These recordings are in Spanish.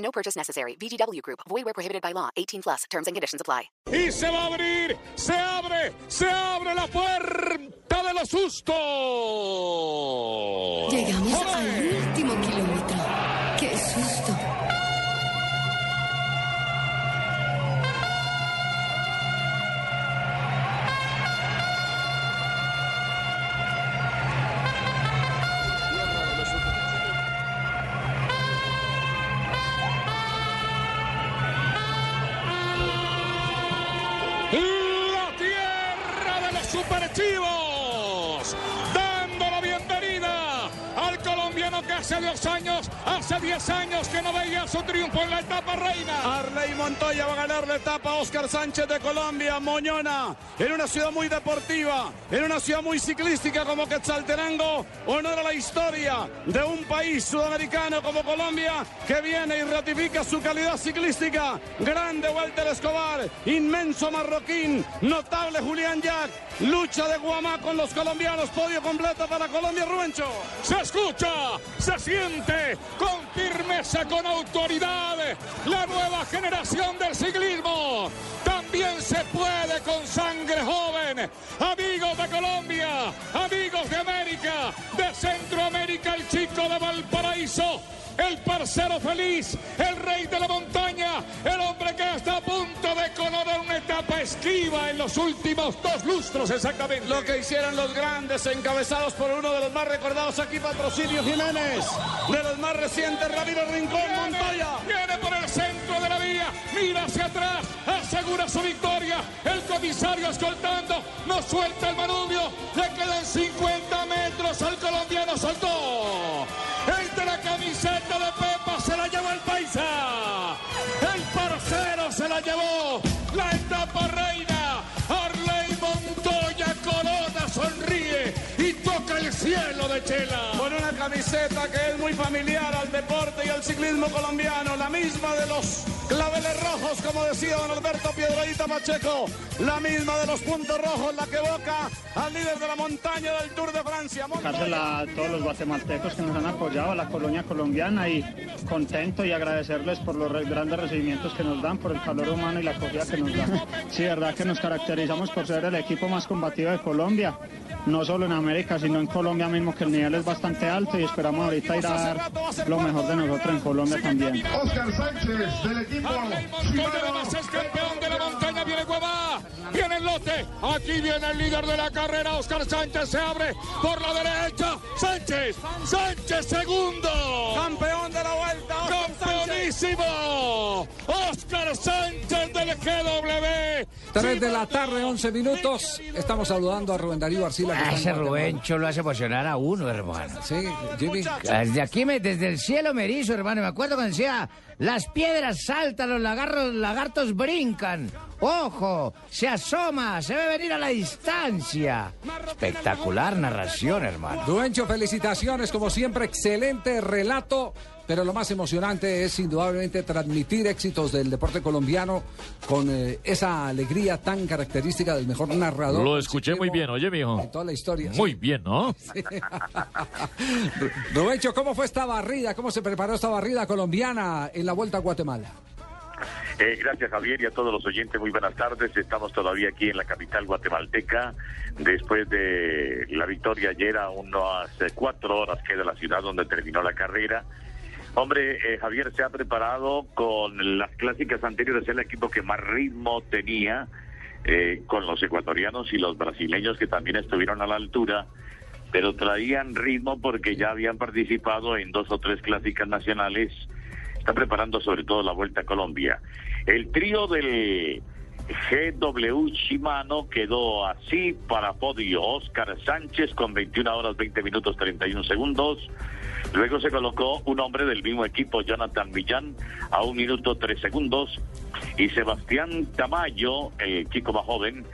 No purchase necessary. VGW Group. Void where prohibited by law. 18 plus. Terms and conditions apply. Y se va a abrir, se abre, se abre la puerta de los sustos. Llegamos al último de hace dos años, hace 10 años que no veía su triunfo en la etapa reina. Arley Montoya va a ganar la etapa Oscar Sánchez de Colombia, Moñona, en una ciudad muy deportiva, en una ciudad muy ciclística como Quetzaltenango, honora la historia de un país sudamericano como Colombia que viene y ratifica su calidad ciclística. Grande Walter Escobar, inmenso marroquín, notable Julián Jack, lucha de Guamá con los colombianos, podio completo para Colombia, Rubencho. Se escucha, se siente con firmeza, con autoridad. La nueva generación del ciclismo también se puede con sangre joven. Amigos de Colombia, amigos de América, de Centroamérica, el chico de Valparaíso. El parcero feliz, el rey de la montaña, esquiva en los últimos dos lustros exactamente. Lo que hicieron los grandes, encabezados por uno de los más recordados aquí, Patrocinio Jiménez, de los más recientes, Ramiro Rincón, Montoya. Viene por el centro de la vía, mira hacia atrás, asegura su victoria. El comisario escoltando, no suelta el manubrio, le quedan 50 metros al colombiano, cielo de Chela. Con una camiseta que es muy familiar al deporte y al ciclismo colombiano, la misma de los claveles rojos, como decía don Alberto Piedradita Pacheco, la misma de los puntos rojos, la que evoca al líder de la montaña del Tour de Francia. Montoya. A todos los guatemaltecos que nos han apoyado, a la colonia colombiana y contento y agradecerles por los grandes recibimientos que nos dan, por el calor humano y la acogida que nos dan. Sí, verdad que nos caracterizamos por ser el equipo más combativo de Colombia, no solo en América, sino en Colombia mismo, que el nivel es bastante alto y esperamos ahorita ir a dar lo mejor de nosotros en Colombia también. Oscar Sánchez del equipo es campeón de la montaña, viene Guamá, viene el lote, aquí viene el líder de la carrera, Oscar Sánchez se abre por la derecha, Sánchez, Sánchez segundo, Campeón de la vuelta, Oscar Sánchez. campeonísimo, Oscar Sánchez del GW. 3 de la tarde, 11 minutos. Estamos saludando a Rubén Darío Arcila. que en Ese. Rubencho lo hace emocionar a uno, hermano. Sí, Jimmy. Desde aquí, me, desde el cielo me erizo, hermano. Me acuerdo cuando decía, las piedras saltan, los lagartos, lagartos brincan. Ojo, se asoma, se ve venir a la distancia. Espectacular narración, hermano. Duencho, felicitaciones. Como siempre, excelente relato. Pero lo más emocionante es indudablemente transmitir éxitos del deporte colombiano con eh, esa alegría tan característica del mejor narrador. Lo escuché muy bien, oye, mijo. En toda la historia. Muy sí. bien, ¿no? Rubencho, ¿cómo fue esta barrida? ¿Cómo se preparó esta barrida colombiana en la Vuelta a Guatemala? Eh, gracias Javier y a todos los oyentes, muy buenas tardes. Estamos todavía aquí en la capital guatemalteca. Después de la victoria ayer, a unas eh, cuatro horas queda la ciudad donde terminó la carrera. Hombre, eh, Javier se ha preparado con las clásicas anteriores, el equipo que más ritmo tenía, eh, con los ecuatorianos y los brasileños que también estuvieron a la altura, pero traían ritmo porque ya habían participado en dos o tres clásicas nacionales. Está preparando sobre todo la Vuelta a Colombia. El trío del GW Shimano quedó así para podio. Oscar Sánchez con 21 horas 20 minutos 31 segundos. Luego se colocó un hombre del mismo equipo, Jonathan Millán, a un minuto tres segundos. Y Sebastián Tamayo, el chico más joven,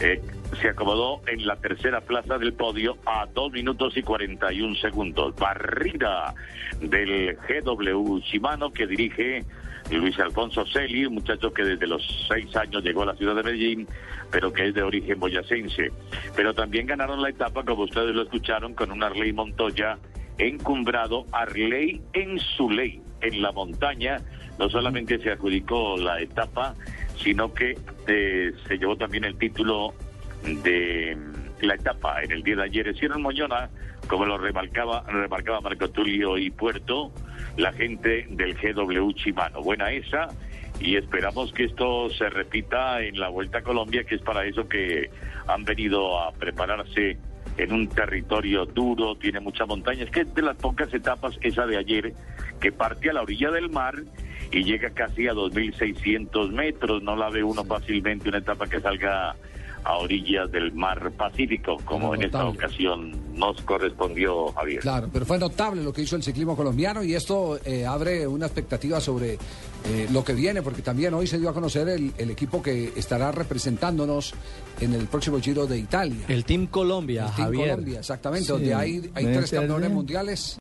eh, se acomodó en la tercera plaza del podio a dos minutos y 41 segundos. Barrida del GW Shimano que dirige Luis Alfonso Celi, un muchacho que desde los seis años llegó a la ciudad de Medellín, pero que es de origen boyacense. Pero también ganaron la etapa, como ustedes lo escucharon, con un Arley Montoya encumbrado, Arley en su ley, en la montaña. No solamente se adjudicó la etapa, sino que eh, se llevó también el título de la etapa en el día de ayer. Hicieron Moñona, como lo remarcaba, remarcaba Marco Tulio y Puerto, la gente del GW Chimano. Buena esa y esperamos que esto se repita en la Vuelta a Colombia, que es para eso que han venido a prepararse en un territorio duro, tiene muchas montañas, que es de las pocas etapas, esa de ayer, que parte a la orilla del mar y llega casi a 2.600 metros, no la ve uno fácilmente una etapa que salga a orillas del mar Pacífico, como en esta ocasión nos correspondió, Javier. Claro, pero fue notable lo que hizo el ciclismo colombiano y esto eh, abre una expectativa sobre eh, lo que viene, porque también hoy se dio a conocer el, el, equipo que estará representándonos en el próximo Giro de Italia. El Team Colombia, el Team Javier. Colombia, exactamente, sí, donde hay, hay tres campeones mundiales.